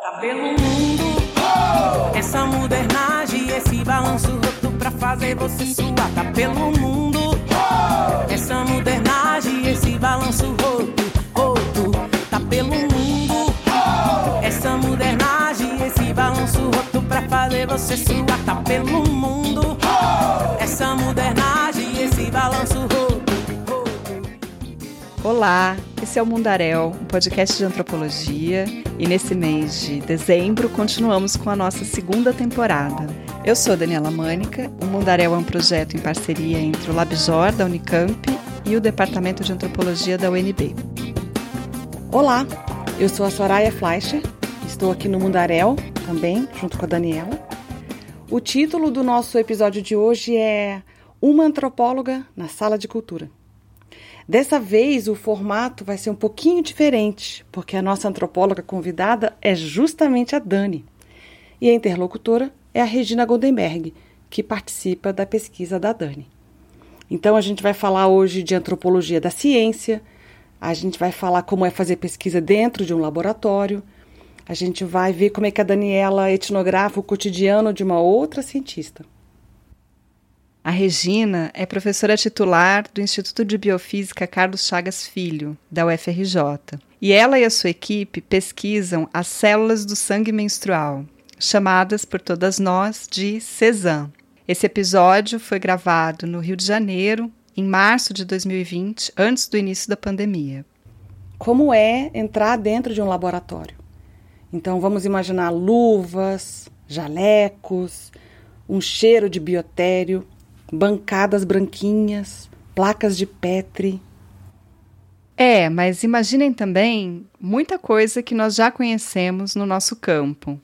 Tá pelo mundo, essa modernagem, esse balanço roto pra fazer você suar. Tá pelo mundo, essa modernagem, esse balanço roto, roto. Tá pelo mundo, essa modernagem, esse balanço roto pra fazer você suar. Tá pelo mundo, essa modernagem, esse balanço roto, roto. Olá, esse é o Mundaréu, um podcast de antropologia, e nesse mês de dezembro continuamos com a nossa segunda temporada. Eu sou Daniela Mânica, o Mundaréu é um projeto em parceria entre o Labjor da Unicamp e o Departamento de Antropologia da UNB. Olá, eu sou a Soraya Fleischer, estou aqui no Mundaréu também, junto com a Daniela. O título do nosso episódio de hoje é Uma Antropóloga na Sala de Cultura. Dessa vez o formato vai ser um pouquinho diferente, porque a nossa antropóloga convidada é justamente a Dani. E a interlocutora é a Regina Goldenberg, que participa da pesquisa da Dani. Então a gente vai falar hoje de antropologia da ciência, a gente vai falar como é fazer pesquisa dentro de um laboratório, a gente vai ver como é que a Daniela etnografa o cotidiano de uma outra cientista. A Regina é professora titular do Instituto de Biofísica Carlos Chagas Filho, da UFRJ. E ela e a sua equipe pesquisam as células do sangue menstrual, chamadas por todas nós de CESAM. Esse episódio foi gravado no Rio de Janeiro, em março de 2020, antes do início da pandemia. Como é entrar dentro de um laboratório? Então vamos imaginar luvas, jalecos, um cheiro de biotério, bancadas branquinhas, placas de Petri. É, mas imaginem também muita coisa que nós já conhecemos no nosso campo: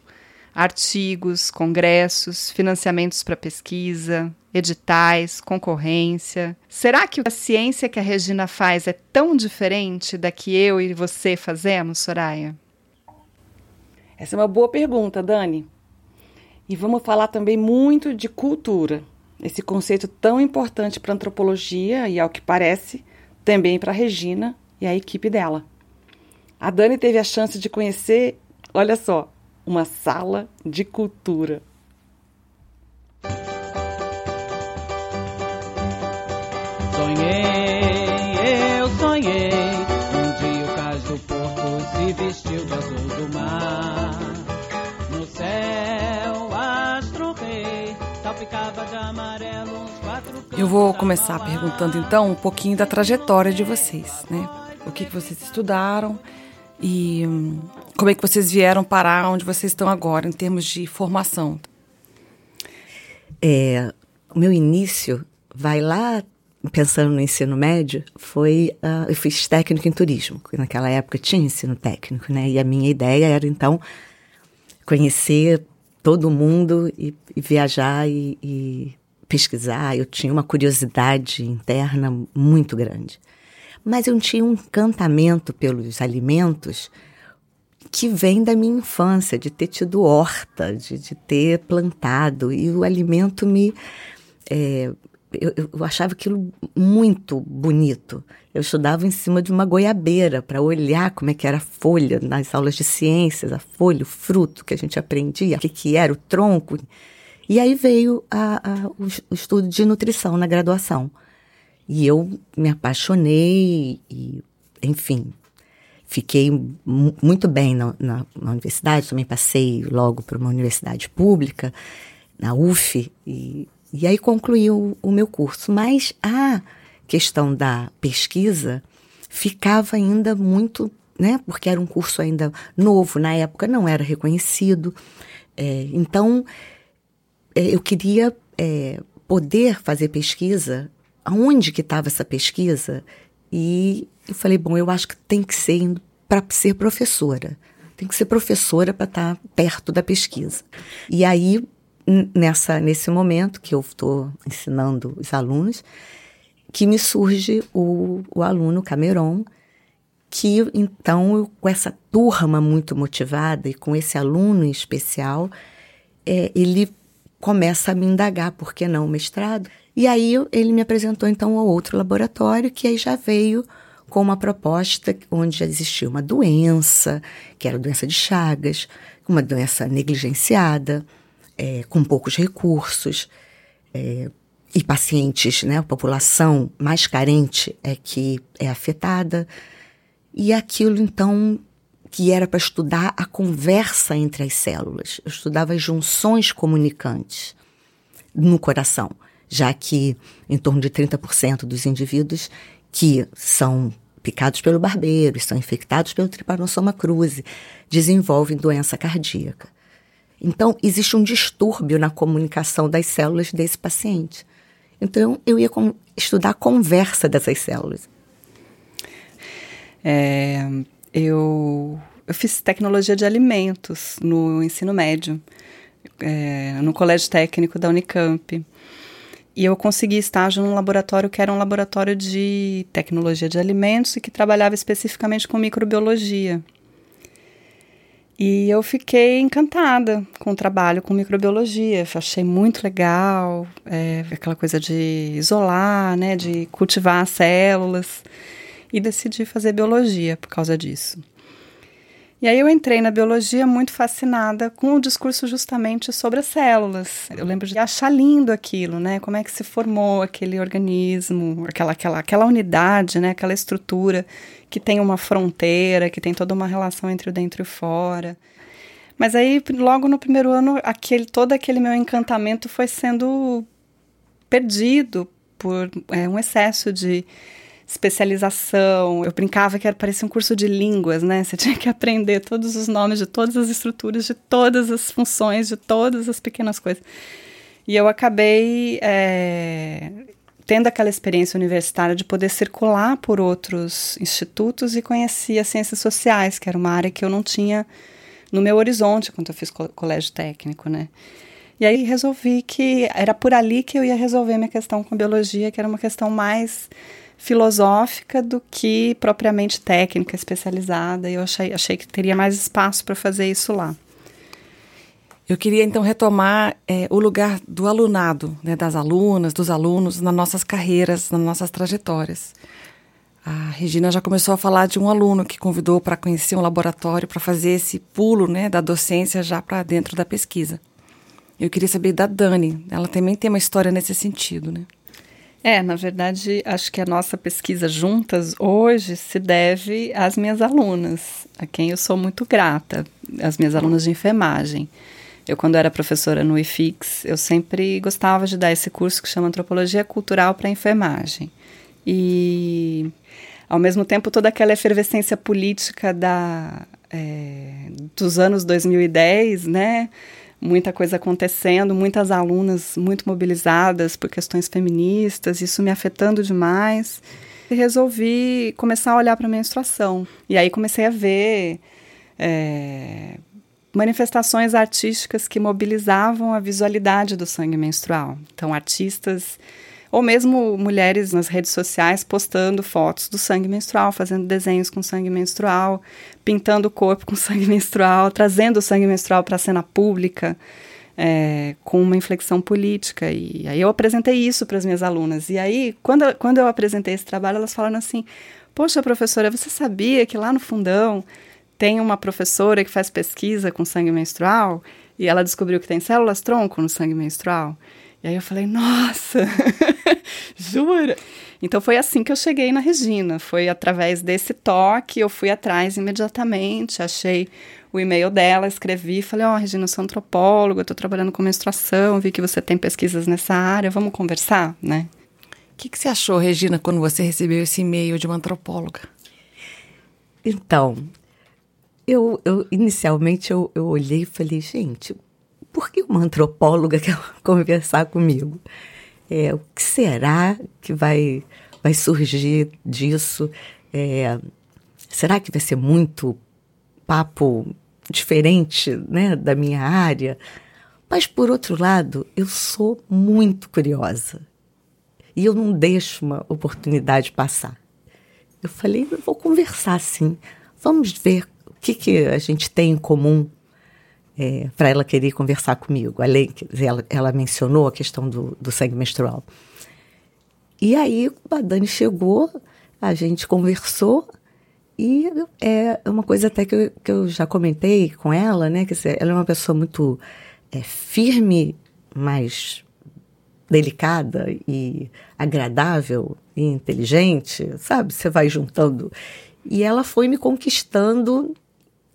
artigos, congressos, financiamentos para pesquisa, editais, concorrência. Será que a ciência que a Regina faz é tão diferente da que eu e você fazemos, Soraya? Essa é uma boa pergunta, Dani. E vamos falar também muito de cultura, esse conceito tão importante para a antropologia e, ao que parece, também para a Regina e a equipe dela. A Dani teve a chance de conhecer, olha só, uma sala de cultura. Sonhei, eu sonhei. Um dia o cais do porto se vestiu de azul do mar. Eu vou começar perguntando então um pouquinho da trajetória de vocês, né? O que, que vocês estudaram e hum, como é que vocês vieram parar onde vocês estão agora em termos de formação. É, o meu início vai lá, pensando no ensino médio, foi. ah, eu fiz técnico em turismo, porque naquela época tinha ensino técnico, né? E a minha ideia era, então, conhecer todo mundo e, e viajar e, e pesquisar. Eu tinha uma curiosidade interna muito grande. Mas eu tinha um encantamento pelos alimentos que vem da minha infância, de ter tido horta, de, de ter plantado. E o alimento me. é, eu, eu achava aquilo muito bonito. Eu estudava em cima de uma goiabeira para olhar como é que era a folha nas aulas de ciências, a folha, o fruto que a gente aprendia, o que, que era o tronco. E aí veio a- a- o, es- o estudo de nutrição na graduação. E eu me apaixonei e, enfim, fiquei mu- muito bem na, na- na universidade. Também passei logo para uma universidade pública, na UF, e, e aí concluí o, o meu curso. Mas a questão da pesquisa ficava ainda muito, né? Porque era um curso ainda novo, na época não era reconhecido. É, então, é, eu queria é, poder fazer pesquisa. Aonde que estava essa pesquisa? E eu falei, bom, eu acho que tem que ser para ser professora. Tem que ser professora para estar perto da pesquisa. E aí, nessa, nesse momento que eu estou ensinando os alunos, que me surge o, o aluno Cameron, que então, eu, com essa turma muito motivada e com esse aluno em especial, é, ele começa a me indagar por que não o mestrado. E aí ele me apresentou então ao outro laboratório, que aí já veio com uma proposta onde já existia uma doença, que era a doença de Chagas, uma doença negligenciada, é, com poucos recursos, é, e pacientes, né, a população mais carente é que é afetada. E aquilo, então, que era para estudar a conversa entre as células. Eu estudava as junções comunicantes no coração, já que em torno de 30% dos indivíduos que são picados pelo barbeiro, estão infectados pelo Trypanosoma cruzi, desenvolvem doença cardíaca. Então, existe um distúrbio na comunicação das células desse paciente. Então, eu ia estudar a conversa dessas células. É, eu, eu fiz tecnologia de alimentos no ensino médio, é, no colégio técnico da Unicamp. E eu consegui estágio num laboratório que era um laboratório de tecnologia de alimentos e que trabalhava especificamente com microbiologia. E eu fiquei encantada com o trabalho com microbiologia, achei muito legal, é, aquela coisa de isolar, né, de cultivar as células, e decidi fazer biologia por causa disso. E aí eu entrei na biologia muito fascinada com o discurso justamente sobre as células. Eu lembro de achar lindo aquilo, né? Como é que se formou aquele organismo, aquela, aquela, aquela unidade, né? Aquela estrutura que tem uma fronteira, que tem toda uma relação entre o dentro e o fora. Mas aí, logo no primeiro ano, aquele, todo aquele meu encantamento foi sendo perdido por é, um excesso de especialização. Eu brincava que era, parecia um curso de línguas, né? Você tinha que aprender todos os nomes de todas as estruturas, de todas as funções, de todas as pequenas coisas. E eu acabei é, tendo aquela experiência universitária de poder circular por outros institutos e conhecer as ciências sociais, que era uma área que eu não tinha no meu horizonte quando eu fiz colégio técnico, né? E aí resolvi que era por ali que eu ia resolver minha questão com biologia, que era uma questão mais filosófica do que propriamente técnica, especializada. Eu achei, achei que teria mais espaço para fazer isso lá. Eu queria então retomar é, o lugar do alunado, né, das alunas, dos alunos nas nossas carreiras, nas nossas trajetórias. A Regina já começou a falar de um aluno que convidou para conhecer um laboratório para fazer esse pulo né, da docência já para dentro da pesquisa. Eu queria saber da Dani, ela também tem uma história nesse sentido, né? É, na verdade, acho que a nossa pesquisa juntas hoje se deve às minhas alunas, a quem eu sou muito grata, as minhas alunas de enfermagem. Eu, quando era professora no IFIX, eu sempre gostava de dar esse curso que chama Antropologia Cultural para Enfermagem. E, ao mesmo tempo, toda aquela efervescência política da, é, dos anos 2010, né? Muita coisa acontecendo, muitas alunas muito mobilizadas por questões feministas, isso me afetando demais. E resolvi começar a olhar para a menstruação. E aí comecei a ver é, manifestações artísticas que mobilizavam a visualidade do sangue menstrual. Então, artistas ou mesmo mulheres nas redes sociais postando fotos do sangue menstrual, fazendo desenhos com sangue menstrual, pintando o corpo com sangue menstrual, trazendo o sangue menstrual para a cena pública. É, com uma inflexão política. E aí eu apresentei isso para as minhas alunas. E aí, quando, quando eu apresentei esse trabalho, elas falaram assim: Poxa, professora, você sabia que lá no fundão tem uma professora que faz pesquisa com sangue menstrual e ela descobriu que tem células tronco no sangue menstrual? E aí eu falei, nossa, jura? Então foi assim que eu cheguei na Regina. Foi através desse toque, eu fui atrás imediatamente, achei o e-mail dela, escrevi, falei, ó, oh, Regina, eu sou antropóloga, estou trabalhando com menstruação, vi que você tem pesquisas nessa área, vamos conversar, né? O que, que você achou, Regina, quando você recebeu esse e-mail de uma antropóloga? Então, eu, eu inicialmente eu, eu olhei e falei, gente, por que uma antropóloga quer conversar comigo? É, o que será que vai, vai surgir disso? É, será que vai ser muito papo diferente né, da minha área? Mas, por outro lado, eu sou muito curiosa. E eu não deixo uma oportunidade passar. Eu falei, eu vou conversar sim. Vamos ver o que, que a gente tem em comum é, para ela querer conversar comigo. Além, ela, ela mencionou a questão do, do sangue menstrual. E aí a Dani chegou, a gente conversou e é uma coisa até que eu, que eu já comentei com ela, né? Dizer, ela é uma pessoa muito é, firme, mas delicada e agradável e inteligente, sabe? Você vai juntando. E ela foi me conquistando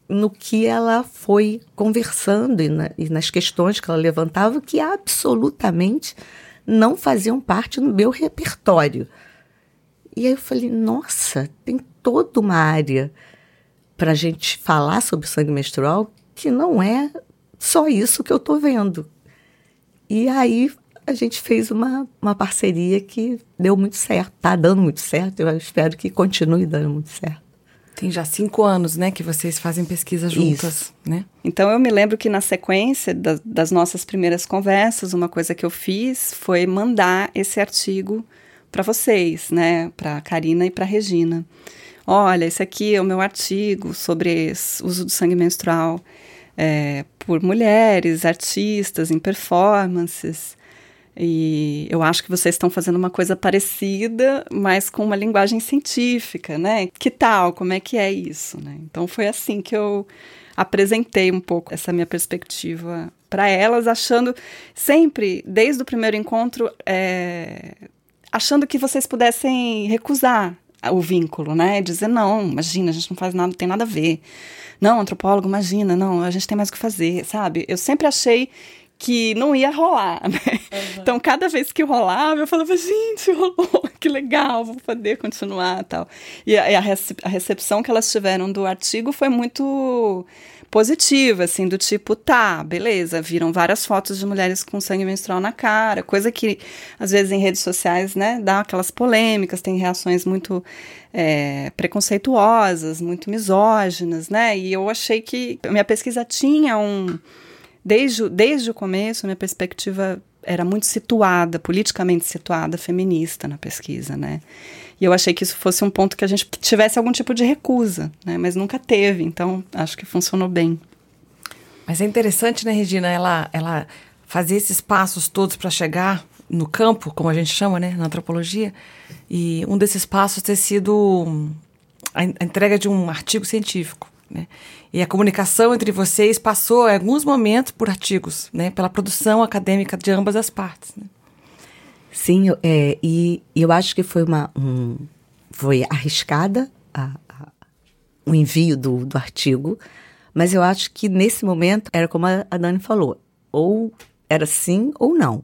no que ela foi conversando e, na, e nas questões que ela levantava, que absolutamente não faziam parte do meu repertório. E aí eu falei, nossa, tem toda uma área para a gente falar sobre sangue menstrual que não é só isso que eu estou vendo. E aí a gente fez uma, uma parceria que deu muito certo, está dando muito certo, eu espero que continue dando muito certo. Tem já cinco anos, né, que vocês fazem pesquisa juntas, Isso. né? Então eu me lembro que na sequência das, das nossas primeiras conversas, uma coisa que eu fiz foi mandar esse artigo para vocês, né, para Karina e para Regina. Olha, esse aqui é o meu artigo sobre uso do sangue menstrual é, por mulheres, artistas, em performances. E eu acho que vocês estão fazendo uma coisa parecida, mas com uma linguagem científica, né? Que tal? Como é que é isso, né? Então foi assim que eu apresentei um pouco essa minha perspectiva para elas, achando sempre, desde o primeiro encontro, é, achando que vocês pudessem recusar o vínculo, né? Dizer, não, imagina, a gente não faz nada, não tem nada a ver. Não, antropólogo, imagina, não, a gente tem mais o que fazer, sabe? Eu sempre achei que não ia rolar, né? Uhum. Então, cada vez que rolava, eu falava, gente, rolou, que legal, vou poder continuar tal. E a, a, recepção que elas tiveram do artigo foi muito positiva, assim, do tipo, tá, beleza, viram várias fotos de mulheres com sangue menstrual na cara, coisa que, às vezes, em redes sociais, né, dá aquelas polêmicas, tem reações muito é, preconceituosas, muito misóginas, né, e eu achei que minha pesquisa tinha um desde, desde o começo, minha perspectiva era muito situada, politicamente situada, feminista na pesquisa, né? E eu achei que isso fosse um ponto que a gente tivesse algum tipo de recusa, né? Mas nunca teve, então acho que funcionou bem. Mas é interessante, né, Regina, ela, ela fazer esses passos todos para chegar no campo, como a gente chama, né, na antropologia, e um desses passos ter sido a entrega de um artigo científico, né? E a comunicação entre vocês passou, em alguns momentos, por artigos, né? Pela produção acadêmica de ambas as partes. Né? Sim, é, e eu acho que foi uma um, foi arriscada a, a, o envio do, do artigo, mas eu acho que nesse momento era como a, a Dani falou, ou era sim ou não.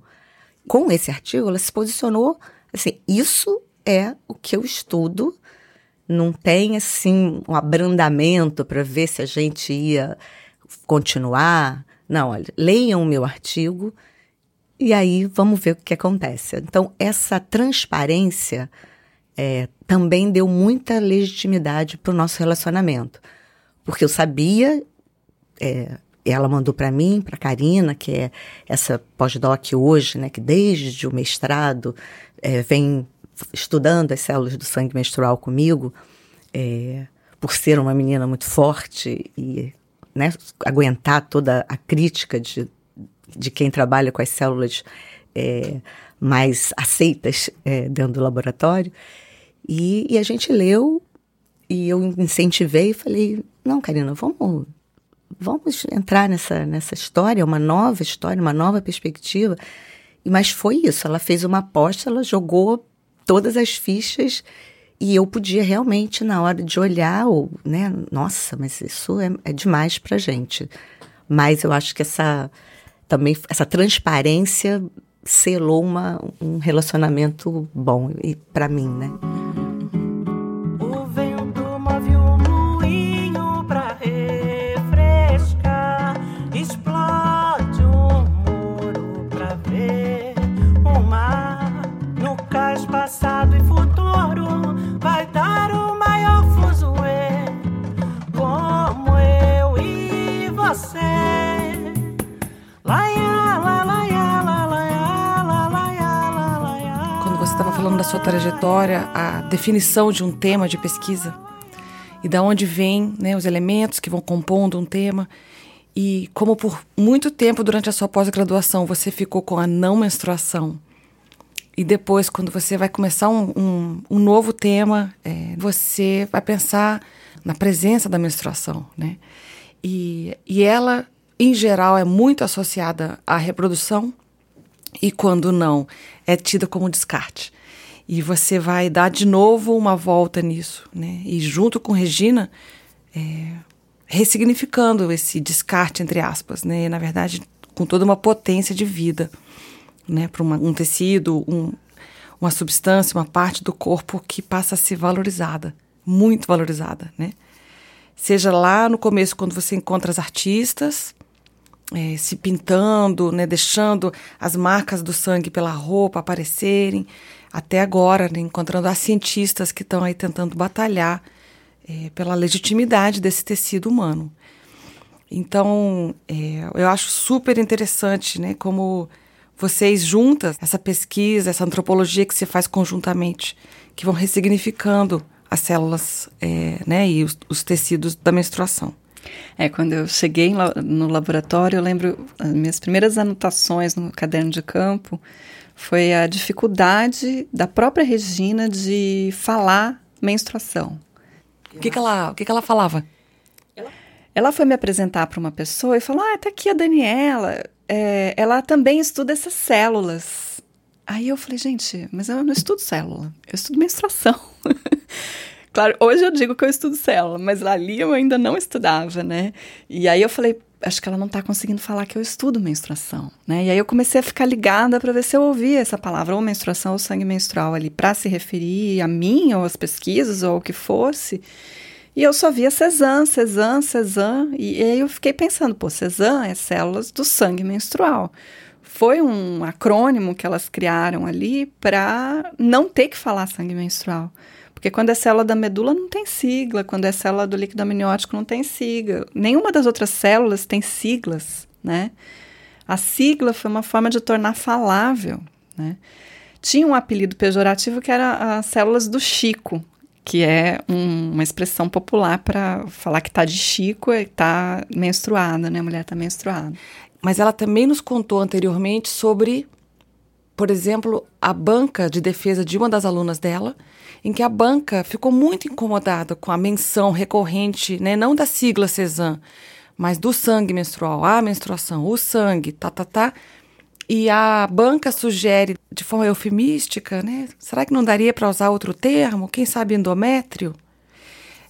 Com esse artigo, ela se posicionou assim: isso é o que eu estudo não tem assim um abrandamento para ver se a gente ia continuar. Não, olha, leiam o meu artigo e aí vamos ver o que acontece. Então, essa transparência é, também deu muita legitimidade para o nosso relacionamento. Porque eu sabia, é, ela mandou para mim, para Karina, que é essa pós-doc hoje, né, que desde o mestrado é, vem estudando as células do sangue menstrual comigo, é, por ser uma menina muito forte e né, aguentar toda a crítica de, de quem trabalha com as células é, mais aceitas é, dentro do laboratório. E, e, a gente leu e eu incentivei e falei: não, Karina, vamos, vamos entrar nessa, nessa história, uma nova história, uma nova perspectiva. Mas foi isso, ela fez uma aposta, ela jogou todas as fichas e eu podia realmente, na hora de olhar, ou, né, nossa, mas isso é, é demais pra gente. Mas eu acho que essa também essa transparência selou uma, um relacionamento bom e para mim, né? Sua trajetória, a definição de um tema de pesquisa e da onde vêm né, os elementos que vão compondo um tema. E como por muito tempo durante a sua pós-graduação você ficou com a não menstruação e depois, quando você vai começar um, um, um novo tema, é, você vai pensar na presença da menstruação, né? E, e ela, em geral, é muito associada à reprodução e, quando não, é tida como descarte. E você vai dar de novo uma volta nisso, né? E junto com Regina, é, ressignificando esse descarte, entre aspas, né? Na verdade, com toda uma potência de vida, né? Para um tecido, um, uma substância, uma parte do corpo que passa a ser valorizada, muito valorizada, né? Seja lá no começo, quando você encontra as artistas é, se pintando, né, deixando as marcas do sangue pela roupa aparecerem, até agora, né, encontrando as cientistas que estão aí tentando batalhar é, pela legitimidade desse tecido humano. Então, é, eu acho super interessante né, como vocês juntas, essa pesquisa, essa antropologia que se faz conjuntamente, que vão ressignificando as células é, né, e os, os, tecidos da menstruação. É, quando eu cheguei no laboratório, eu lembro as minhas primeiras anotações no caderno de campo foi a dificuldade da própria Regina de falar menstruação. O que, que, ela, o que, que ela falava? Ela foi me apresentar para uma pessoa e falou: Ah, tá aqui a Daniela. É, ela também estuda essas células. Aí eu falei, gente, mas eu não estudo célula, eu estudo menstruação. claro, hoje eu digo que eu estudo célula, mas ali eu ainda não estudava, né? E aí eu falei, acho que ela não está conseguindo falar que eu estudo menstruação, né? E aí eu comecei a ficar ligada para ver se eu ouvia essa palavra, ou menstruação ou sangue menstrual ali, para se referir a mim, ou às pesquisas, ou ao que fosse. E eu só via Cezanne, Cezanne, Cezanne. E aí eu fiquei pensando, pô, Cezanne é células do sangue menstrual foi um acrônimo que elas criaram ali para não ter que falar sangue menstrual. Porque quando é célula da medula não tem sigla, quando é célula do líquido amniótico não tem sigla. Nenhuma das outras células tem siglas, né? A sigla foi uma forma de tornar falável, né? Tinha um apelido pejorativo que era as células do Chico, que é um, uma expressão popular para falar que está de Chico e está menstruada, né? A mulher está menstruada. Mas ela também nos contou anteriormente sobre, por exemplo, a banca de defesa de uma das alunas dela, em que a banca ficou muito incomodada com a menção recorrente, né, não da sigla Cezanne, mas do sangue menstrual, a menstruação, o sangue, tá, tá, tá. E a banca sugere de forma eufemística, né? Será que não daria para usar outro termo? Quem sabe endométrio?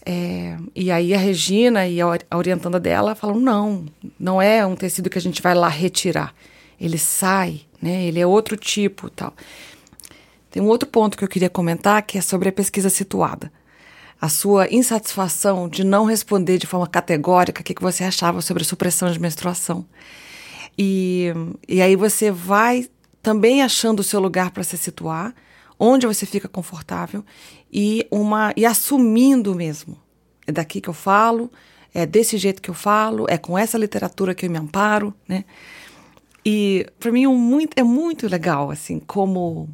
É, e aí a Regina e a orientanda dela falam: não, não é um tecido que a gente vai lá retirar. Ele sai, né? Ele é outro tipo tal. Tem um outro ponto que eu queria comentar que é sobre a pesquisa situada. A sua insatisfação de não responder de forma categórica o que, que você achava sobre a supressão de menstruação. E, e aí você vai também achando o seu lugar para se situar, onde você fica confortável e uma e assumindo mesmo. É daqui que eu falo, é desse jeito que eu falo, é com essa literatura que eu me amparo, né? E para mim um muito, é muito legal assim, como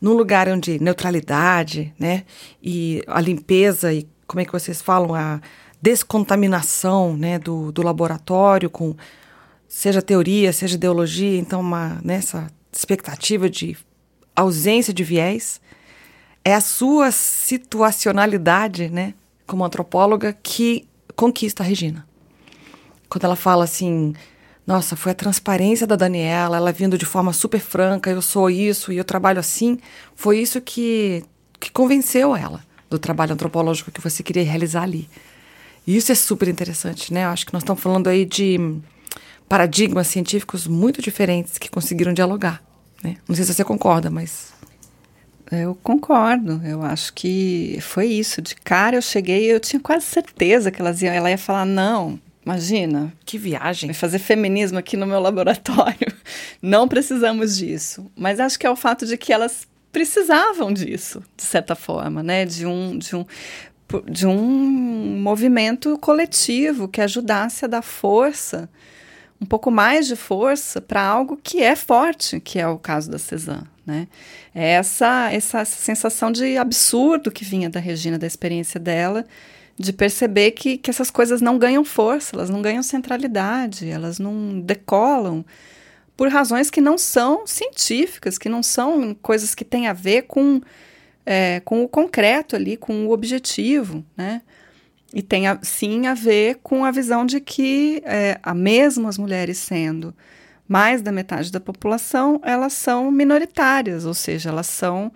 num lugar onde neutralidade, né, e a limpeza e como é que vocês falam a descontaminação, né, do, do laboratório com seja teoria, seja ideologia, então uma nessa né, expectativa de ausência de viés, é a sua situacionalidade, né, como antropóloga, que conquista a Regina. Quando ela fala assim, nossa, foi a transparência da Daniela, ela vindo de forma super franca, eu sou isso e eu trabalho assim, foi isso que, que convenceu ela do trabalho antropológico que você queria realizar ali. E isso é super interessante, né? Eu acho que nós estamos falando aí de paradigmas científicos muito diferentes que conseguiram dialogar. Né? Não sei se você concorda, mas. Eu concordo. Eu acho que foi isso. De cara eu cheguei eu tinha quase certeza que elas iam, ela ia falar: não, imagina. Que viagem. Fazer feminismo aqui no meu laboratório. Não precisamos disso. Mas acho que é o fato de que elas precisavam disso, de certa forma, né? De um, de um, de um movimento coletivo que ajudasse a dar força um pouco mais de força para algo que é forte, que é o caso da Cezanne. Né? É essa, essa sensação de absurdo que vinha da Regina, da experiência dela, de perceber que, que essas coisas não ganham força, elas não ganham centralidade, elas não decolam por razões que não são científicas, que não são coisas que têm a ver com, é, com o concreto ali, com o objetivo, né? E tem a, sim a ver com a visão de que, é, a mesmo as mulheres sendo mais da metade da população, elas são minoritárias, ou seja, elas são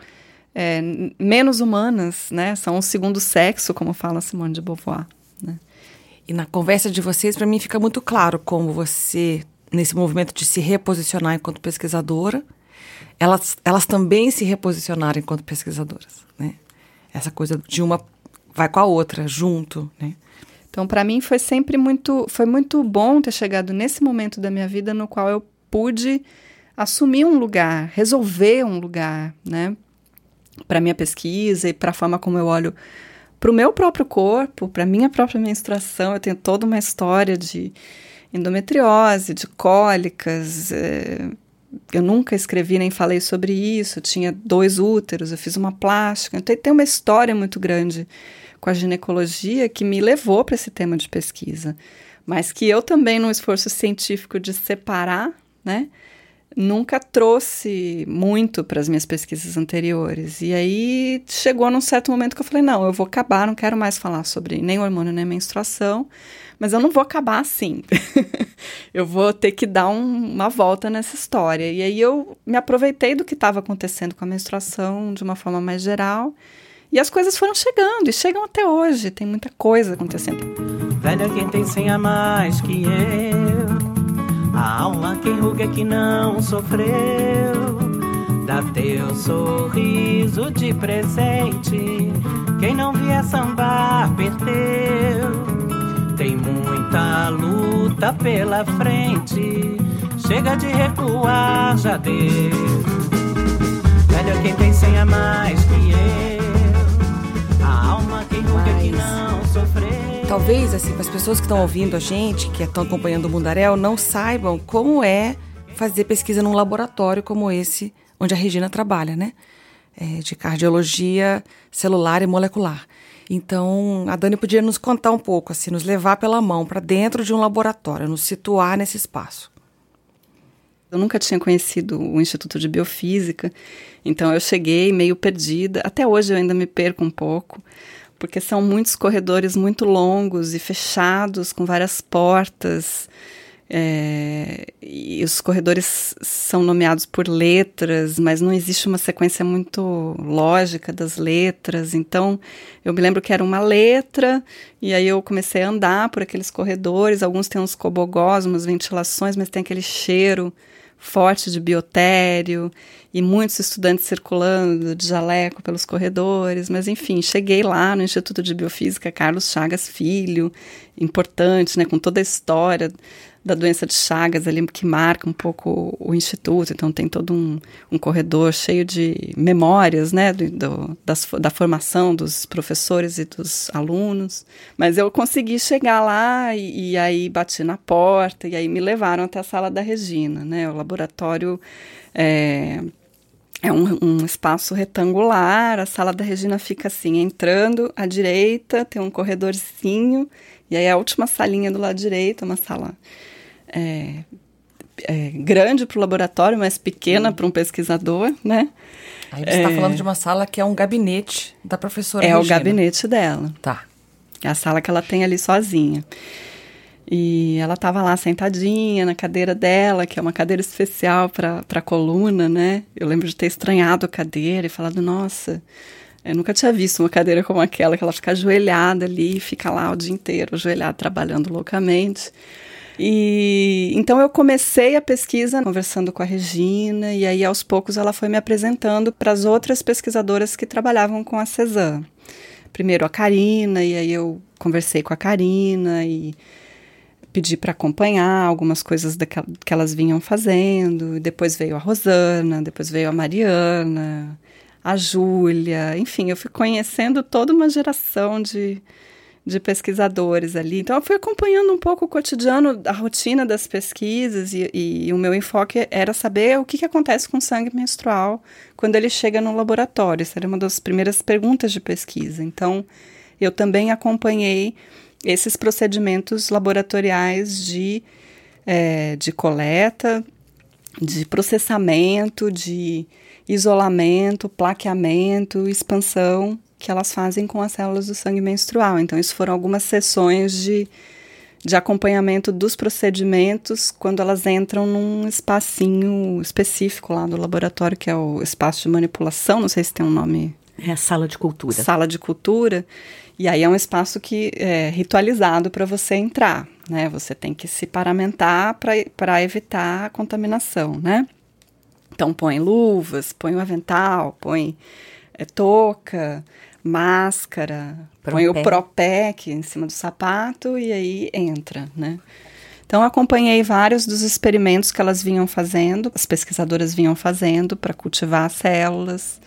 é, menos humanas, né? São o segundo sexo, como fala Simone de Beauvoir. Né? E na conversa de vocês, para mim fica muito claro como você, nesse movimento de se reposicionar enquanto pesquisadora, elas, elas também se reposicionaram enquanto pesquisadoras, né? Essa coisa de uma vai com a outra, junto, né? Então, para mim foi sempre muito, foi muito bom ter chegado nesse momento da minha vida no qual eu pude assumir um lugar, resolver um lugar, né? Para minha pesquisa e para a forma como eu olho para o meu próprio corpo, para minha própria menstruação. Eu tenho toda uma história de endometriose, de cólicas. É, eu nunca escrevi nem falei sobre isso. Eu tinha dois úteros, eu fiz uma plástica. Então, tem uma história muito grande com a ginecologia que me levou para esse tema de pesquisa. Mas que eu também, num esforço científico de separar, né? Nunca trouxe muito para as minhas pesquisas anteriores. E aí chegou num certo momento que eu falei: não, eu vou acabar, não quero mais falar sobre nem hormônio nem menstruação, mas eu não vou acabar assim. eu vou ter que dar um, uma volta nessa história. E aí eu me aproveitei do que estava acontecendo com a menstruação de uma forma mais geral. E as coisas foram chegando e chegam até hoje. Tem muita coisa acontecendo. Velha quem tem cem a mais que eu a alma que ruga que não sofreu. Dá teu sorriso de presente. Quem não vier sambar, perdeu. Tem muita luta pela frente. Chega de recuar, já deu. Velho quem tem cem a mais que eu. A alma que ruga que não sofreu talvez, assim, para as pessoas que estão ouvindo a gente, que estão acompanhando o Mundarel, não saibam como é fazer pesquisa num laboratório como esse, onde a Regina trabalha, né? É, de cardiologia celular e molecular. Então, a Dani podia nos contar um pouco, assim, nos levar pela mão para dentro de um laboratório, nos situar nesse espaço. Eu nunca tinha conhecido o Instituto de Biofísica, então eu cheguei meio perdida. Até hoje eu ainda me perco um pouco porque são muitos corredores muito longos e fechados, com várias portas. É, e os corredores são nomeados por letras, mas não existe uma sequência muito lógica das letras. Então, eu me lembro que era uma letra, e aí eu comecei a andar por aqueles corredores. Alguns têm uns cobogós, umas ventilações, mas tem aquele cheiro forte de biotério e muitos estudantes circulando de jaleco pelos corredores, mas enfim, cheguei lá no Instituto de Biofísica Carlos Chagas Filho, importante, né, com toda a história da doença de Chagas ali que marca um pouco o instituto, então tem todo um, um corredor cheio de memórias, né, do, do das, da formação dos professores e dos alunos, mas eu consegui chegar lá e, e, aí bati na porta e aí me levaram até a sala da Regina, né, o laboratório é, é um, um, espaço retangular, a sala da Regina fica assim, entrando à direita, tem um corredorzinho, e aí a última salinha do lado direito, uma sala é, é, grande para o laboratório, mas pequena para um pesquisador, né? Aí você está é, falando de uma sala que é um gabinete da professora É Regina. o gabinete dela. Tá. É a sala que ela tem ali sozinha. E ela estava lá sentadinha na cadeira dela, que é uma cadeira especial para coluna, né? Eu lembro de ter estranhado a cadeira e falado, nossa, eu nunca tinha visto uma cadeira como aquela, que ela fica ajoelhada ali e fica lá o dia inteiro, ajoelhada, trabalhando loucamente. E então eu comecei a pesquisa conversando com a Regina e aí aos poucos ela foi me apresentando para as outras pesquisadoras que trabalhavam com a Cezanne. Primeiro a Karina e aí eu conversei com a Karina e pedi para acompanhar algumas coisas que elas vinham fazendo. Depois veio a Rosana, depois veio a Mariana, a Júlia, enfim, eu fui conhecendo toda uma geração de de pesquisadores ali. Então, eu fui acompanhando um pouco o cotidiano, a rotina das pesquisas, e, e o meu enfoque era saber o que, que acontece com o sangue menstrual quando ele chega no laboratório. Essa era uma das primeiras perguntas de pesquisa. Então, eu também acompanhei esses procedimentos laboratoriais de, é, de coleta de processamento, de isolamento, plaqueamento, expansão que elas fazem com as células do sangue menstrual. Então, isso foram algumas sessões de, de acompanhamento dos procedimentos quando elas entram num espacinho específico lá do laboratório, que é o espaço de manipulação, não sei se tem um nome. É a sala de cultura. Sala de cultura. E aí é um espaço que é ritualizado para você entrar, né? Você tem que se paramentar para evitar a contaminação, né? Então põe luvas, põe o avental, põe é, touca, máscara, Pro põe pé. o Propec em cima do sapato e aí entra, né? Então acompanhei vários dos experimentos que elas vinham fazendo, as pesquisadoras vinham fazendo para cultivar as células.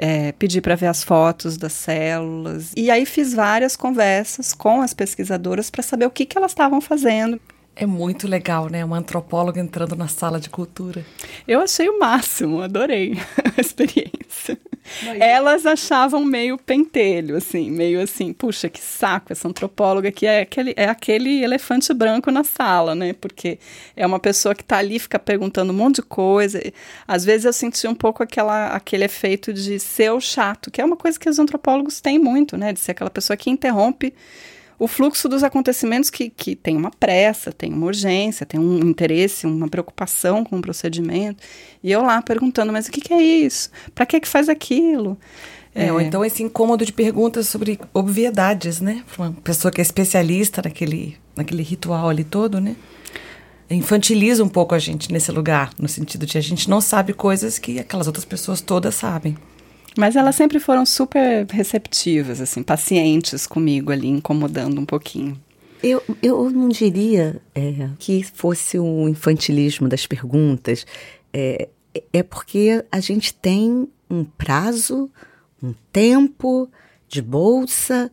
É, pedi para ver as fotos das células. E aí fiz várias conversas com as pesquisadoras para saber o que, que elas estavam fazendo. É muito legal, né? Uma antropóloga entrando na sala de cultura. Eu achei o máximo, adorei a experiência. Mas... Elas achavam meio pentelho, assim, meio assim, puxa, que saco, essa antropóloga que é aquele, é aquele elefante branco na sala, né? Porque é uma pessoa que está ali, fica perguntando um monte de coisa. Às vezes eu senti um pouco aquela, aquele efeito de ser o chato, que é uma coisa que os antropólogos têm muito, né? De ser aquela pessoa que interrompe o fluxo dos acontecimentos que, que tem uma pressa, tem uma urgência, tem um interesse, uma preocupação com o procedimento. E eu lá perguntando, mas o que, que é isso? Para que que faz aquilo? É, Ou então esse incômodo de perguntas sobre obviedades, né? Para uma pessoa que é especialista naquele, naquele ritual ali todo, né? Infantiliza um pouco a gente nesse lugar, no sentido de a gente não sabe coisas que aquelas outras pessoas todas sabem. Mas elas sempre foram super receptivas, assim, pacientes comigo ali, incomodando um pouquinho. Eu, eu não diria é, que fosse o infantilismo das perguntas. É, é porque a gente tem um prazo, um tempo de bolsa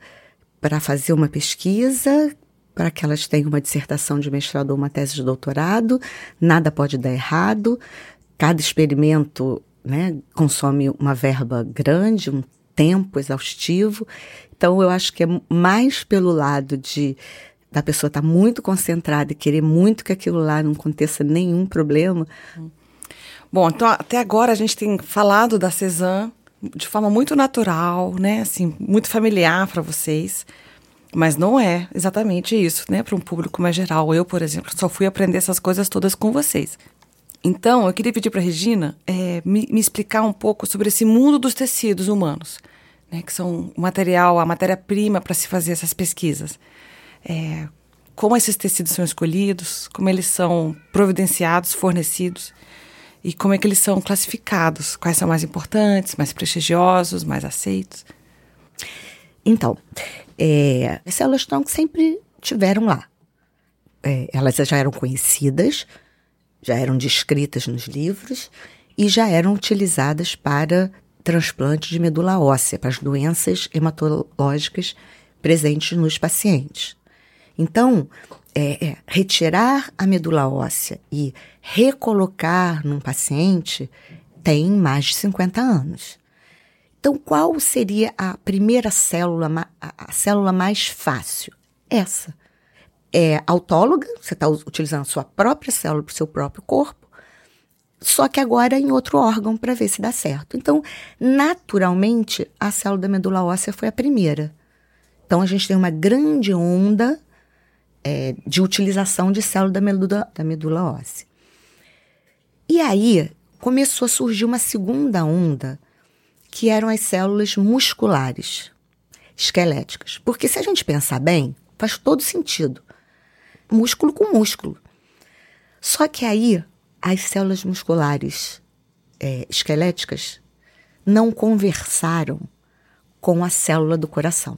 para fazer uma pesquisa, para que elas tenham uma dissertação de mestrado ou uma tese de doutorado. Nada pode dar errado. Cada experimento né, consome uma verba grande, um tempo exaustivo. Então, eu acho que é mais pelo lado de da pessoa estar tá muito concentrada e querer muito que aquilo lá não aconteça nenhum problema. Bom, então até agora a gente tem falado da Cezanne de forma muito natural, né, assim, muito familiar para vocês. Mas não é exatamente isso, né, para um público mais geral. Eu, por exemplo, só fui aprender essas coisas todas com vocês. Então, eu queria pedir para a Regina é, me, me, explicar um pouco sobre esse mundo dos tecidos humanos, né, que são o material, a matéria-prima para se fazer essas pesquisas. É, como esses tecidos são escolhidos, como eles são providenciados, fornecidos e como é que eles são classificados, quais são mais importantes, mais prestigiosos, mais aceitos. Então, é, as células tronco sempre tiveram lá. É, elas já eram conhecidas, já eram descritas nos livros e já eram utilizadas para transplante de medula óssea, para as doenças hematológicas presentes nos pacientes. Então, é, é, retirar a medula óssea e recolocar num paciente tem mais de 50 anos. Então, qual seria a primeira célula, a célula mais fácil? Essa é autóloga, você está utilizando a sua própria célula para o seu próprio corpo, só que agora em outro órgão para ver se dá certo. Então, naturalmente, a célula da medula óssea foi a primeira. Então, a gente tem uma grande onda é, de utilização de célula da medula, da medula óssea. E aí começou a surgir uma segunda onda, que eram as células musculares, esqueléticas. Porque se a gente pensar bem, faz todo sentido músculo com músculo. Só que aí as células musculares é, esqueléticas não conversaram com a célula do coração.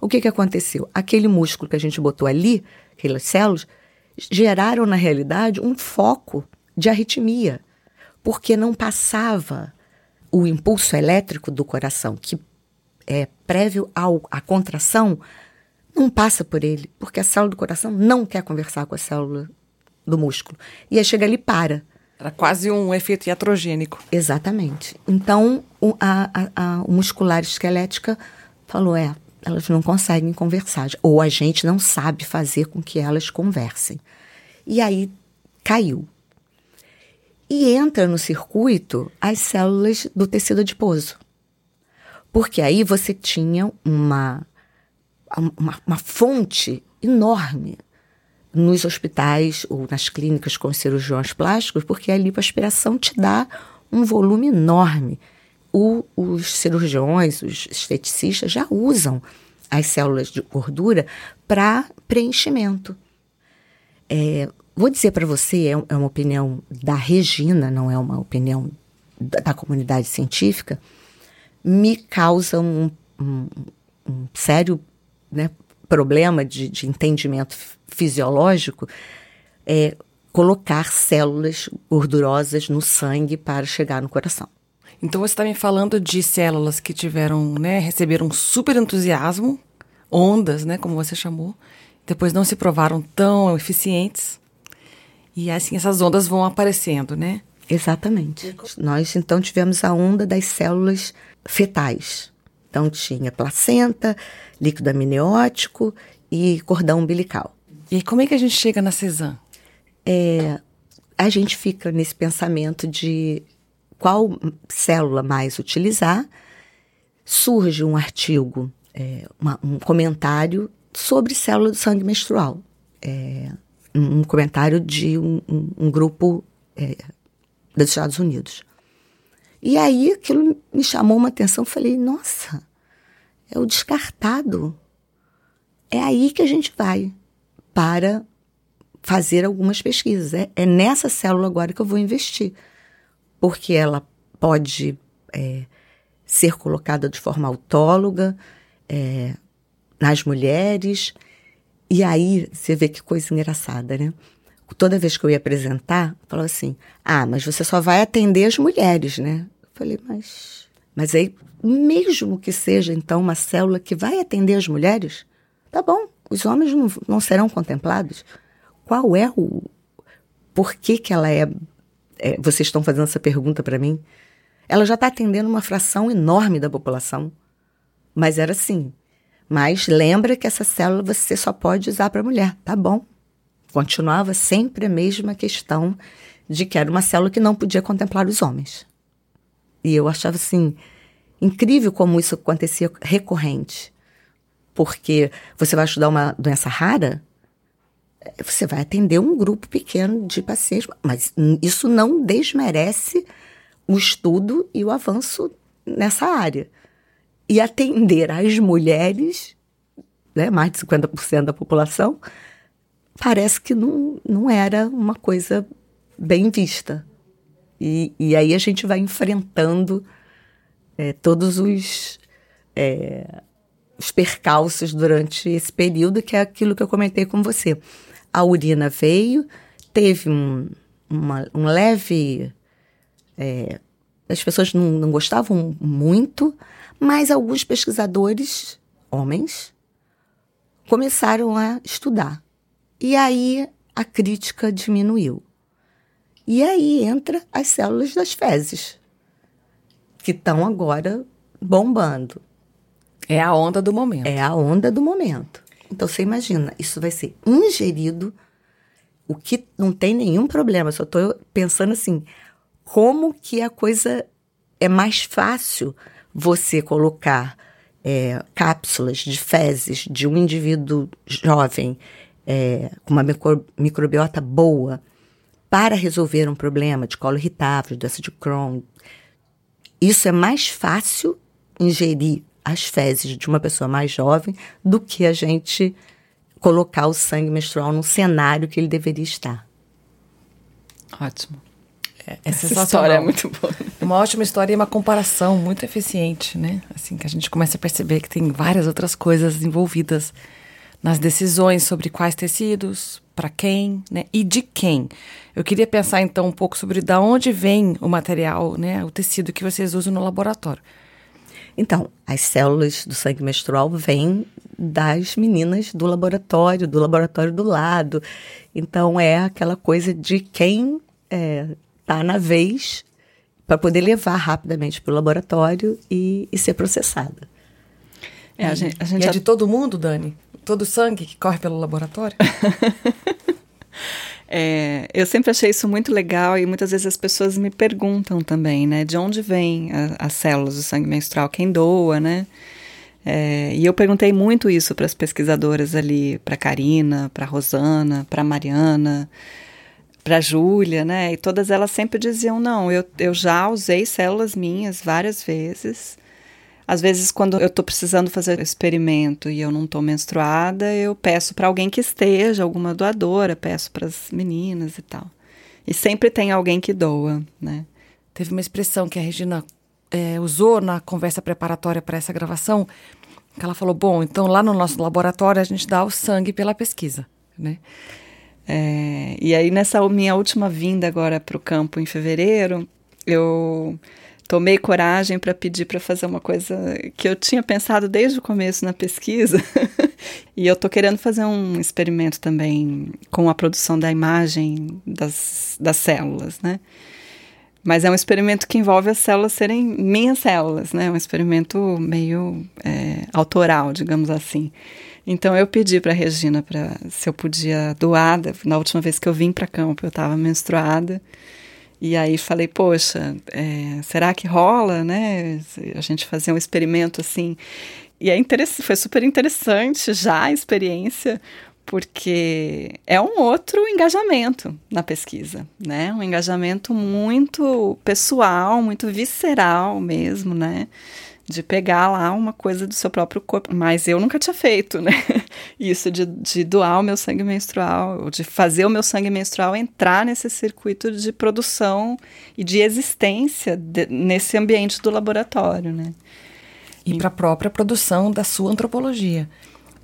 O que, que aconteceu? Aquele músculo que a gente botou ali, aquelas células, geraram na realidade um foco de arritmia, porque não passava o impulso elétrico do coração, que é prévio à contração, não passa por ele, porque a célula do coração não quer conversar com a célula do músculo. E aí chega ali e para. Era quase um efeito iatrogênico. Exatamente. Então, o, a, a, a muscular esquelética falou: é, elas não conseguem conversar. Ou a gente não sabe fazer com que elas conversem. E aí caiu. e entra no circuito as células do tecido adiposo. Porque aí você tinha uma, uma, uma fonte enorme nos hospitais ou nas clínicas com cirurgiões plásticos, porque a lipoaspiração te dá um volume enorme. O, os cirurgiões, os esteticistas já usam as células de gordura para preenchimento. É, vou dizer para você, é, é, uma opinião da Regina, não é uma opinião da, da comunidade científica, me causa um, um, um sério né, problema de, de, entendimento fisiológico é colocar células gordurosas no sangue para chegar no coração. Então você está me falando de células que tiveram, né, receberam super entusiasmo, ondas, né, como você chamou, depois não se provaram tão eficientes. E assim essas ondas vão aparecendo, né? Exatamente. Nós então tivemos a onda das células fetais. Então tinha placenta, líquido amniótico e cordão umbilical. E como é que a gente chega na CESAM? É, a gente fica nesse pensamento de qual célula mais utilizar. Surge um artigo, é, uma, um comentário sobre célula do sangue menstrual. É, um comentário de um, um, um grupo é, dos Estados Unidos. E aí aquilo me chamou uma atenção. Falei, nossa, é o descartado. É aí que a gente vai para fazer algumas pesquisas. É, é nessa célula agora que eu vou investir. Porque ela pode é, ser colocada de forma autóloga é, nas mulheres. E aí você vê que coisa engraçada, né? Toda vez que eu ia apresentar, falava assim: Ah, mas você só vai atender as mulheres, né? Eu falei, mas. Mas aí, mesmo que seja então uma célula que vai atender as mulheres, tá bom, os homens não, não serão contemplados. Qual é o. Por que, que ela é, é Vocês estão fazendo essa pergunta para mim? Ela já está atendendo uma fração enorme da população. Mas era assim: mas lembra que essa célula você só pode usar para mulher, tá bom? Continuava sempre a mesma questão de que era uma célula que não podia contemplar os homens. E eu achava assim incrível como isso acontecia recorrente. Porque você vai estudar uma doença rara, você vai atender um grupo pequeno de pacientes, mas isso não desmerece o estudo e o avanço nessa área e atender as mulheres, né, mais de 50% da população, parece que não, não era uma coisa bem vista. E, e aí a gente vai enfrentando é, todos os, é, os percalços durante esse período, que é aquilo que eu comentei com você. A urina veio, teve um, uma, um leve. É, as pessoas não, não gostavam muito, mas alguns pesquisadores, homens, começaram a estudar. E aí a crítica diminuiu. E aí entra as células das fezes, que estão agora bombando. É a onda do momento. É a onda do momento. Então você imagina, isso vai ser ingerido, o que não tem nenhum problema. Só estou pensando assim, como que a coisa é mais fácil você colocar é, cápsulas de fezes de um indivíduo jovem é, com uma micro, microbiota boa para resolver um problema de colo irritável, doença de Crohn. Isso é mais fácil ingerir as fezes de uma pessoa mais jovem do que a gente colocar o sangue menstrual num cenário que ele deveria estar. Ótimo. É, essa história é muito boa. É uma ótima história e uma comparação muito eficiente, né? Assim que a gente começa a perceber que tem várias outras coisas envolvidas nas decisões sobre quais tecidos, para quem, né? E de quem. Eu queria pensar então um pouco sobre da onde vem o material, né? O tecido que vocês usam no laboratório. Então, as células do sangue menstrual vêm das meninas do laboratório, do laboratório do lado. Então, é aquela coisa de quem é, tá na vez para poder levar rapidamente para o laboratório e, e, ser processada. É, a gente, a gente e é de todo mundo, Dani? Todo o sangue que corre pelo laboratório? É, eu sempre achei isso muito legal e muitas vezes as pessoas me perguntam também, né? De onde vem as células do sangue menstrual? Quem doa, né? É, e eu perguntei muito isso para as pesquisadoras ali, para Karina, para Rosana, para Mariana, para Júlia, né? E todas elas sempre diziam: não, eu, eu já usei células minhas várias vezes. Às vezes, quando eu estou precisando fazer experimento e eu não estou menstruada, eu peço para alguém que esteja, alguma doadora, peço para as meninas e tal. E sempre tem alguém que doa, né? Teve uma expressão que a Regina é, usou na conversa preparatória para essa gravação, que ela falou: bom, então lá no nosso laboratório a gente dá o sangue pela pesquisa, né? É, e aí nessa minha última vinda agora para o campo em fevereiro, eu tomei coragem para pedir para fazer uma coisa que eu tinha pensado desde o começo na pesquisa. e eu estou querendo fazer um experimento também com a produção da imagem das, das células, né? Mas é um experimento que envolve as células serem minhas células, né? Um experimento meio é, autoral, digamos assim. Então eu pedi para Regina para se eu podia doar. Na última vez que eu vim para campo, eu estava menstruada. E aí falei, poxa, é, será que rola, né? A gente fazer um experimento assim. E é foi super interessante já a experiência, porque é um outro engajamento na pesquisa, né? Um engajamento muito pessoal, muito visceral mesmo, né? De pegar lá uma coisa do seu próprio corpo. Mas eu nunca tinha feito, né? Isso de, de doar o meu sangue menstrual, de fazer o meu sangue menstrual entrar nesse circuito de produção e de existência de, nesse ambiente do laboratório, né? E para a própria produção da sua antropologia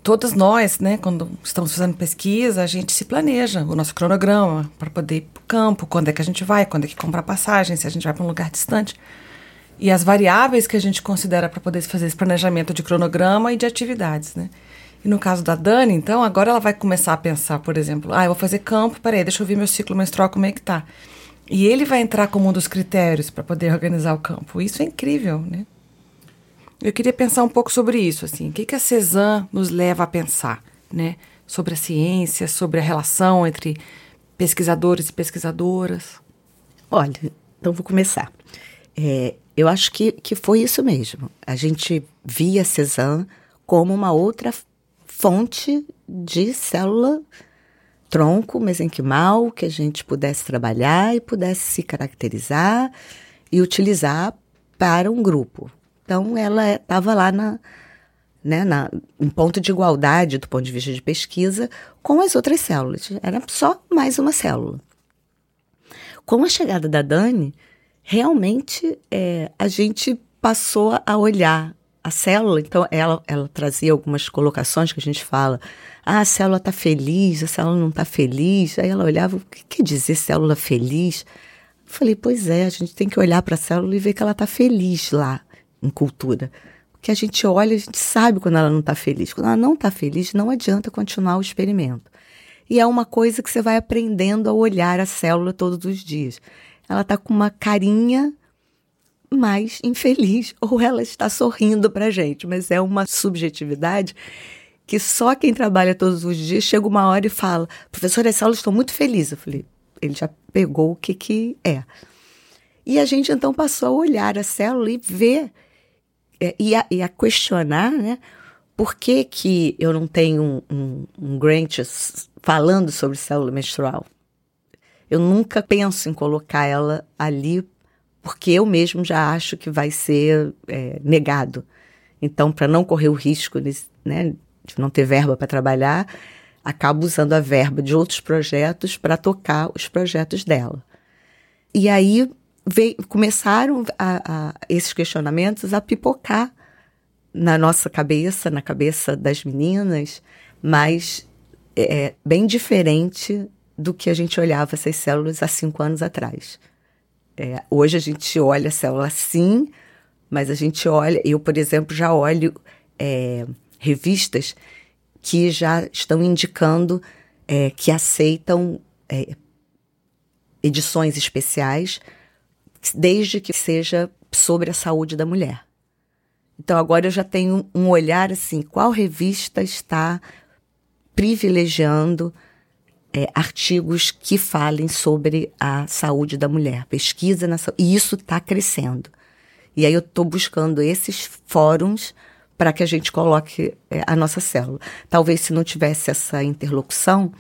todas nós, né, quando estamos fazendo pesquisa, a gente se planeja o nosso cronograma para poder ir para o campo, quando é que a gente vai, quando é que compra passagem, se a gente vai para um lugar distante. E as variáveis que a gente considera para poder fazer esse planejamento de cronograma e de atividades, né? E no caso da Dani, então, agora ela vai começar a pensar, por exemplo, ah, eu vou fazer campo, peraí, deixa eu ver meu ciclo menstrual, como é que tá. E ele vai entrar como um dos critérios para poder organizar o campo. Isso é incrível, né? Eu queria pensar um pouco sobre isso, assim, o que, que a Cezanne nos leva a pensar, né? Sobre a ciência, sobre a relação entre pesquisadores e pesquisadoras. Olha, então vou começar. É, eu acho que, que foi isso mesmo. A gente via Cezanne como uma outra fonte de célula tronco mesenquimal que a gente pudesse trabalhar e pudesse se caracterizar e utilizar para um grupo. Então, ela estava lá na, né, na, em ponto de igualdade do ponto de vista de pesquisa com as outras células. Era só mais uma célula. Com a chegada da Dani, realmente é, a gente passou a olhar a célula. Então, ela, ela trazia algumas colocações que a gente fala. Ah, a célula está feliz, a célula não está feliz. Aí ela olhava, o que quer dizer célula feliz? falei, pois é, a gente tem que olhar para a célula e ver que ela está feliz lá em cultura. Porque a gente olha, a gente sabe quando ela não está feliz. Quando ela não está feliz, não adianta continuar o experimento. E é uma coisa que você vai aprendendo a olhar a célula todos os dias. Ela está com uma carinha mais infeliz, ou ela está sorrindo para gente, mas é uma subjetividade que só quem trabalha todos os dias chega uma hora e fala: professora, as células estão muito felizes. Eu falei: ele já pegou o que, que é. E a gente então passou a olhar a célula e ver é, e, a, e, a, questionar, né? Por que, que eu não tenho um, um, um grant falando sobre célula menstrual? Eu nunca penso em colocar ela ali porque eu mesmo já acho que vai ser é, negado. Então, para não correr o risco né, de não ter verba para trabalhar, acabo usando a verba de outros projetos para tocar os projetos dela. E aí veio, começaram a, a, esses questionamentos a pipocar na nossa cabeça, na cabeça das meninas, mas é, bem diferente do que a gente olhava essas células há cinco anos atrás. É, hoje a gente olha a célula assim, mas a gente olha, eu, por exemplo, já olho é, revistas que já estão indicando é, que aceitam é, edições especiais desde que seja sobre a saúde da mulher. Então agora eu já tenho um olhar assim, qual revista está privilegiando é, artigos que falem sobre a saúde da mulher, pesquisa na saúde, e isso está crescendo. E aí eu estou buscando esses fóruns para que a gente coloque é, a nossa célula. Talvez se não tivesse essa interlocução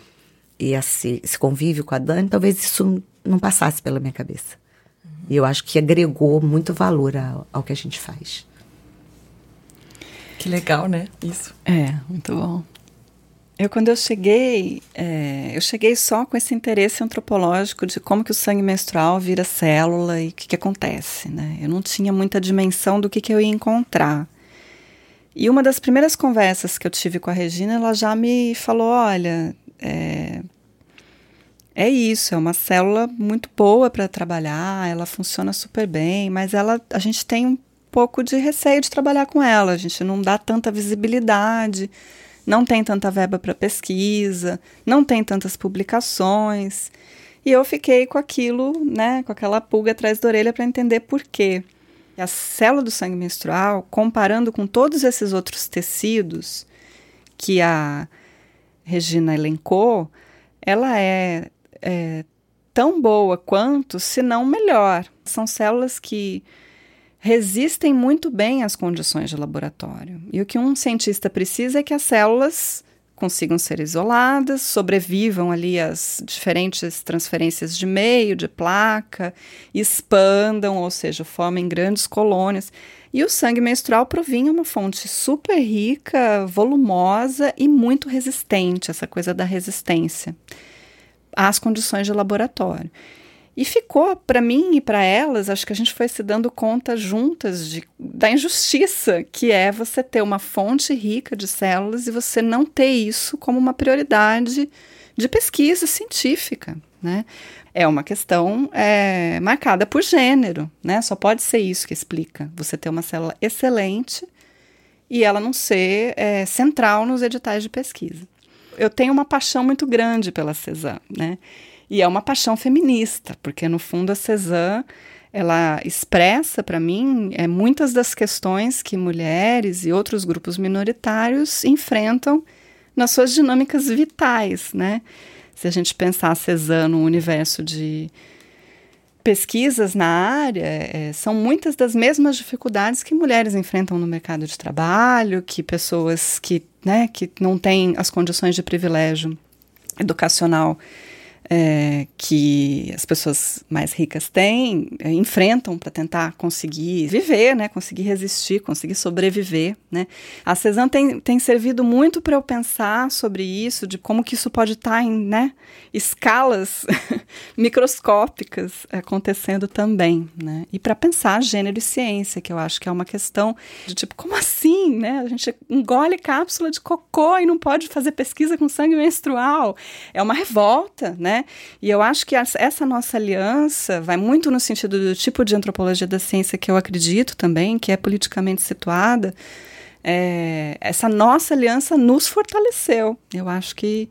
e esse, esse convívio com a Dani, talvez isso não passasse pela minha cabeça. Uhum. E eu acho que agregou muito valor ao, ao que a gente faz. Que legal, né? Isso. É, muito bom. Eu, quando eu cheguei, é, eu cheguei só com esse interesse antropológico de como que o sangue menstrual vira célula e o que, que acontece, né? Eu não tinha muita dimensão do que, que eu ia encontrar. E uma das primeiras conversas que eu tive com a Regina, ela já me falou, olha, é, é isso, é uma célula muito boa para trabalhar, ela funciona super bem, mas ela, a gente tem um pouco de receio de trabalhar com ela, a gente não dá tanta visibilidade não tem tanta verba para pesquisa, não tem tantas publicações. E eu fiquei com aquilo, né, com aquela pulga atrás da orelha para entender por quê. A célula do sangue menstrual, comparando com todos esses outros tecidos que a Regina elencou, ela é, é tão boa quanto, se não melhor. São células que resistem muito bem às condições de laboratório. E o que um cientista precisa é que as células consigam ser isoladas, sobrevivam ali às diferentes transferências de meio, de placa, expandam, ou seja, formem grandes colônias. E o sangue menstrual provinha uma fonte super rica, volumosa e muito resistente, essa coisa da resistência às condições de laboratório. E ficou para mim e para elas, acho que a gente foi se dando conta juntas de, da injustiça que é você ter uma fonte rica de células e você não ter isso como uma prioridade de pesquisa científica, né? É uma questão é, marcada por gênero, né? Só pode ser isso que explica. Você ter uma célula excelente e ela não ser é, central nos editais de pesquisa. Eu tenho uma paixão muito grande pela Cezanne, né? E é uma paixão feminista, porque no fundo a Cezanne ela expressa para mim é, muitas das questões que mulheres e outros grupos minoritários enfrentam nas suas dinâmicas vitais, né? Se a gente pensar a Cezanne no universo de pesquisas na área, é, são muitas das mesmas dificuldades que mulheres enfrentam no mercado de trabalho, que pessoas que, né, que não têm as condições de privilégio educacional é, que as pessoas mais ricas têm, é, enfrentam para tentar conseguir viver, né, conseguir resistir, conseguir sobreviver. Né. A Cezanne tem, tem servido muito para eu pensar sobre isso, de como que isso pode estar tá em né, escalas microscópicas acontecendo também. Né, e para pensar gênero e ciência, que eu acho que é uma questão de tipo, como assim? Né? A gente engole cápsula de cocô e não pode fazer pesquisa com sangue menstrual. É uma revolta, né? Né? E eu acho que essa nossa aliança vai muito no sentido do tipo de antropologia da ciência que eu acredito também, que é politicamente situada. É, essa nossa aliança nos fortaleceu. Eu acho que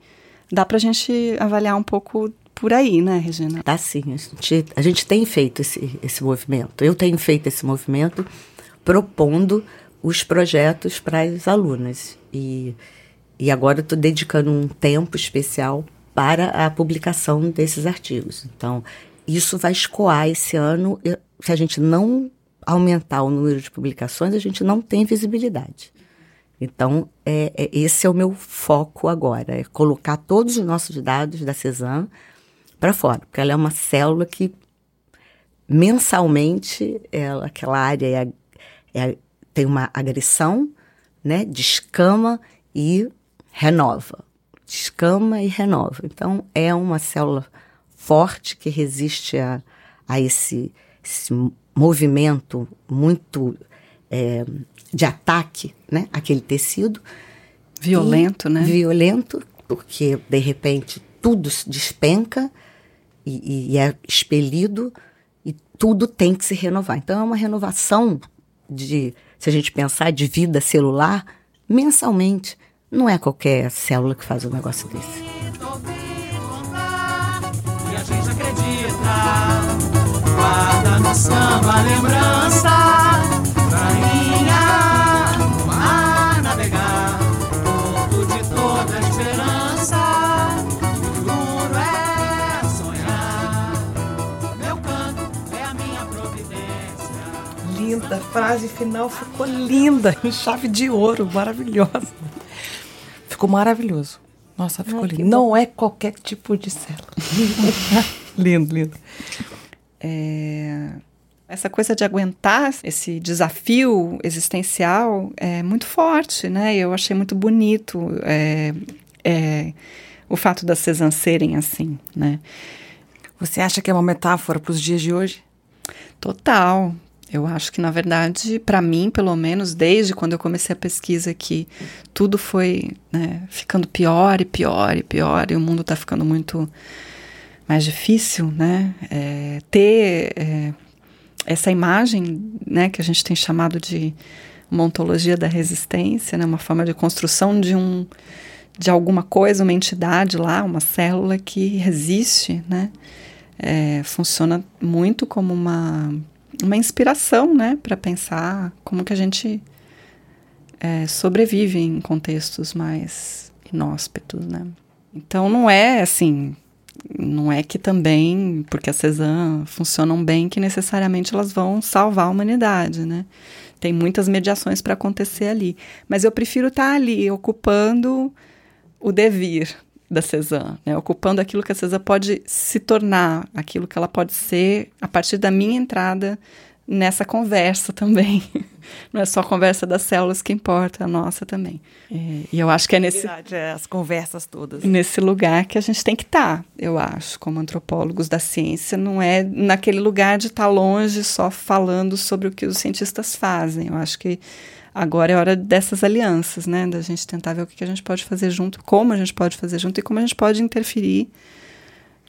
dá para a gente avaliar um pouco por aí, né, Regina? Dá sim. A gente, a gente tem feito esse, esse movimento. Eu tenho feito esse movimento propondo os projetos para as alunas. E, e agora estou dedicando um tempo especial para a publicação desses artigos. Então, isso vai escoar esse ano. Se a gente não aumentar o número de publicações, a gente não tem visibilidade. Então, é, é, esse é o meu foco agora, é colocar todos os nossos dados da Cezanne para fora, porque ela é uma célula que mensalmente, ela, aquela área é, é, tem uma agressão, né, descama e renova descama e renova. Então, é uma célula forte que resiste a, a esse, esse movimento muito é, de ataque né, àquele tecido. Violento, e, né? Violento, porque de repente tudo despenca e, e, é expelido e tudo tem que se renovar. Então é uma renovação de, se a gente pensar, de vida celular mensalmente. Não é qualquer célula que faz um negócio desse. A guarda no samba lembrança, rainha, navegar, de toda esperança. É sonhar, meu canto é a minha providência. Linda, frase final ficou linda, chave de ouro, maravilhosa. Ficou maravilhoso. Nossa, ficou lindo. Não é qualquer tipo de célula. lindo, lindo. É, essa coisa de aguentar esse desafio existencial é muito forte, né? Eu achei muito bonito é, é, o fato das Cezanne serem assim, né? Você acha que é uma metáfora para os dias de hoje? Total. Eu acho que, na verdade, para mim, pelo menos, desde quando eu comecei a pesquisa aqui, tudo foi né, ficando pior e pior e pior, e o mundo está ficando muito mais difícil, né? É, ter é, essa imagem, né, que a gente tem chamado de uma ontologia da resistência, né, uma forma de construção de um de alguma coisa, uma entidade lá, uma célula que resiste, né? É, funciona muito como uma uma inspiração, né, para pensar como que a gente é, sobrevive em contextos mais inóspitos, né. Então não é assim, não é que também, porque as Cezanne funcionam bem, que necessariamente elas vão salvar a humanidade, né. Tem muitas mediações para acontecer ali, mas eu prefiro estar tá ali ocupando o devir, da Cezanne, né? ocupando aquilo que a Cezanne pode se tornar, aquilo que ela pode ser a partir da minha entrada nessa conversa também. Não é só a conversa das células que importa, a nossa também. É, e eu acho que é nesse Verdade, é, as conversas todas. Nesse lugar que a gente tem que estar, tá, eu acho, como antropólogos da ciência, não é naquele lugar de estar tá longe só falando sobre o que os cientistas fazem. Eu acho que Agora é hora dessas alianças, né? Da gente tentar ver o que a gente pode fazer junto, como a gente pode fazer junto e como a gente pode interferir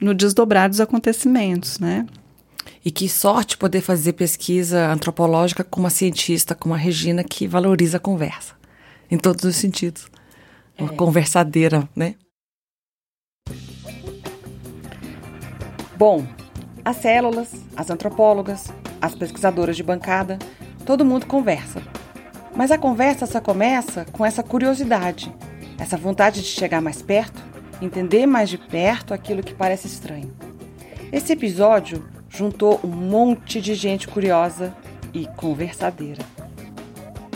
no desdobrar dos acontecimentos, né? E que sorte poder fazer pesquisa antropológica com uma cientista como a Regina que valoriza a conversa, em todos os sentidos. Uma é. conversadeira, né? Bom, as células, as antropólogas, as pesquisadoras de bancada, todo mundo conversa mas a conversa só começa com essa curiosidade, essa vontade de chegar mais perto, entender mais de perto aquilo que parece estranho. Esse episódio juntou um monte de gente curiosa e conversadeira.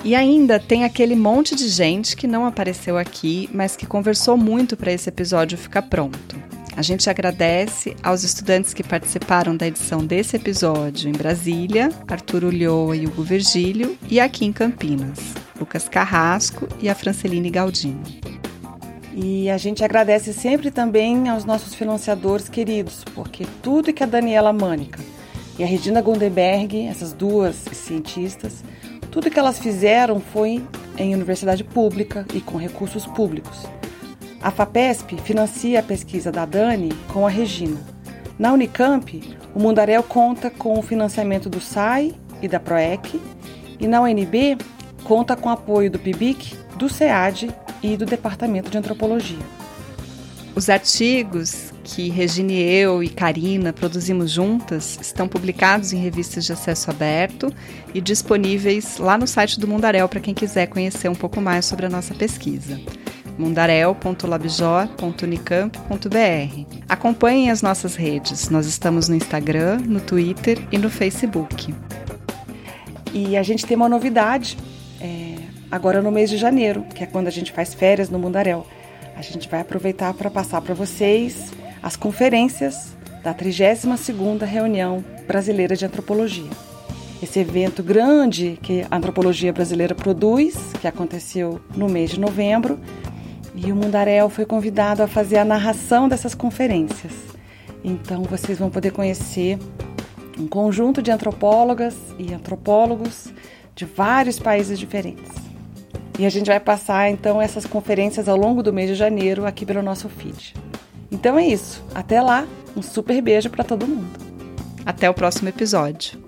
E ainda tem aquele monte de gente que não apareceu aqui, mas que conversou muito para esse episódio ficar pronto. A gente agradece aos estudantes que participaram da edição desse episódio em Brasília, Arthur Ulloa e Hugo Virgílio, e aqui em Campinas, Lucas Carrasco e a Franceline Galdino. E a gente agradece sempre também aos nossos financiadores queridos, porque tudo que a Daniela Mânica e a Regina Gondenberg, essas duas cientistas, tudo que elas fizeram foi em universidade pública e com recursos públicos. A FAPESP financia a pesquisa da Dani com a Regina. Na Unicamp, o Mundarel conta com o financiamento do SAI e da PROEC, e na UNB conta com apoio do PIBIC, do SEAD e do Departamento de Antropologia. Os artigos que Regine eu e Karina produzimos juntas estão publicados em revistas de acesso aberto e disponíveis lá no site do Mundarel para quem quiser conhecer um pouco mais sobre a nossa pesquisa mundarel.labjor.unicamp.br. Acompanhem as nossas redes. Nós estamos no Instagram, no Twitter e no Facebook. E a gente tem uma novidade é, agora no mês de janeiro, que é quando a gente faz férias no Mundarel. A gente vai aproveitar para passar para vocês as conferências da 32ª Reunião Brasileira de Antropologia. Esse evento grande que a antropologia brasileira produz, que aconteceu no mês de novembro, e o Mundarel foi convidado a fazer a narração dessas conferências. Então vocês vão poder conhecer um conjunto de antropólogas e antropólogos de vários países diferentes. E a gente vai passar então essas conferências ao longo do mês de janeiro aqui pelo nosso feed. Então é isso. Até lá. Um super beijo para todo mundo. Até o próximo episódio.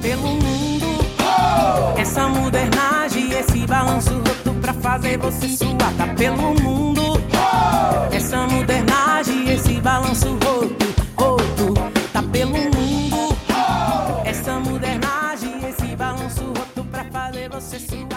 pelo mundo. Oh! Essa modernagem, esse balanço roto pra fazer você suar, tá pelo mundo. Oh! Essa modernagem, esse balanço roto, roto, tá pelo mundo. Oh! Essa modernagem, esse balanço roto pra fazer você suar.